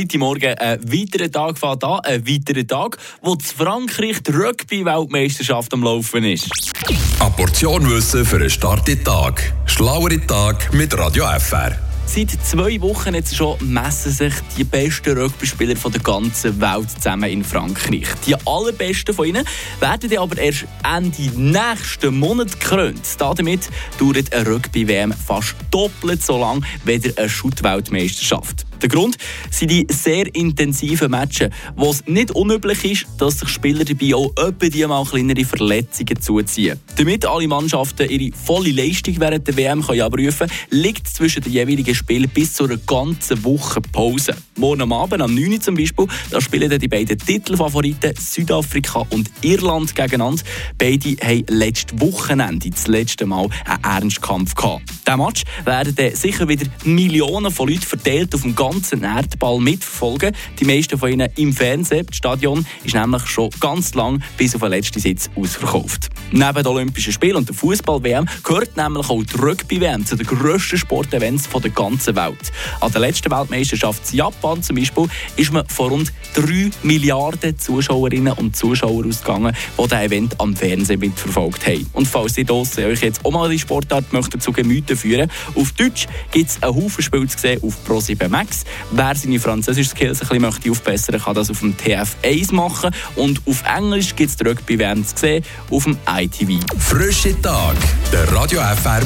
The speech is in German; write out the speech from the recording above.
Freitagmorgen ein weiterer Tag fährt an, ein weiterer Tag, wo zu Frankreich die Rugby-Weltmeisterschaft am Laufen ist. Eine Portion Wissen für einen starken Tag. Schlauere Tag mit Radio FR. Seit zwei Wochen jetzt schon messen sich die besten Rugby-Spieler der ganzen Welt zusammen in Frankreich. Die allerbesten von ihnen werden aber erst Ende nächsten Monat gekrönt. Damit dauert eine Rugby-WM fast doppelt so lang wie eine Schutt-Weltmeisterschaft. Der Grund sind die sehr intensiven Matches, wo es nicht unüblich ist, dass sich Spieler dabei auch etwa die mal kleinere Verletzungen zuziehen. Damit alle Mannschaften ihre volle Leistung während der WM können abrufen können, liegt zwischen den jeweiligen Spielen bis zu einer ganzen Woche Pause. Morgen Abend, am 9. zum Beispiel, da spielen die beiden Titelfavoriten Südafrika und Irland gegeneinander. Beide haben letztes Wochenende das letzte Mal einen Ernstkampf gehabt. Diesen Match werden dann sicher wieder Millionen von Leuten verteilt auf dem ganzen Erdball mitverfolgen. Die meisten von ihnen im Fernsehen. Das Stadion ist nämlich schon ganz lang bis auf den letzten Sitz ausverkauft. Neben den Olympischen Spielen und der Fußball-WM gehört nämlich auch die Rugby-WM zu den grössten Sportevents der ganzen Welt. An der letzten Weltmeisterschaft in Japan zum Beispiel ist man von rund 3 Milliarden Zuschauerinnen und Zuschauern ausgegangen, die das Event am Fernsehen mitverfolgt haben. Und falls ihr draussen euch jetzt auch mal die Sportart möchtet zu Gemüte führen auf Deutsch gibt es einen Haufen Spiele zu sehen auf Pro7 Max. Wer seine französischen Skills ein bisschen möchte aufbessern kann das auf dem TF1 machen. Und auf Englisch gibt es Rugby-WM zu sehen auf dem ITV. Frische Tag, der Radio FR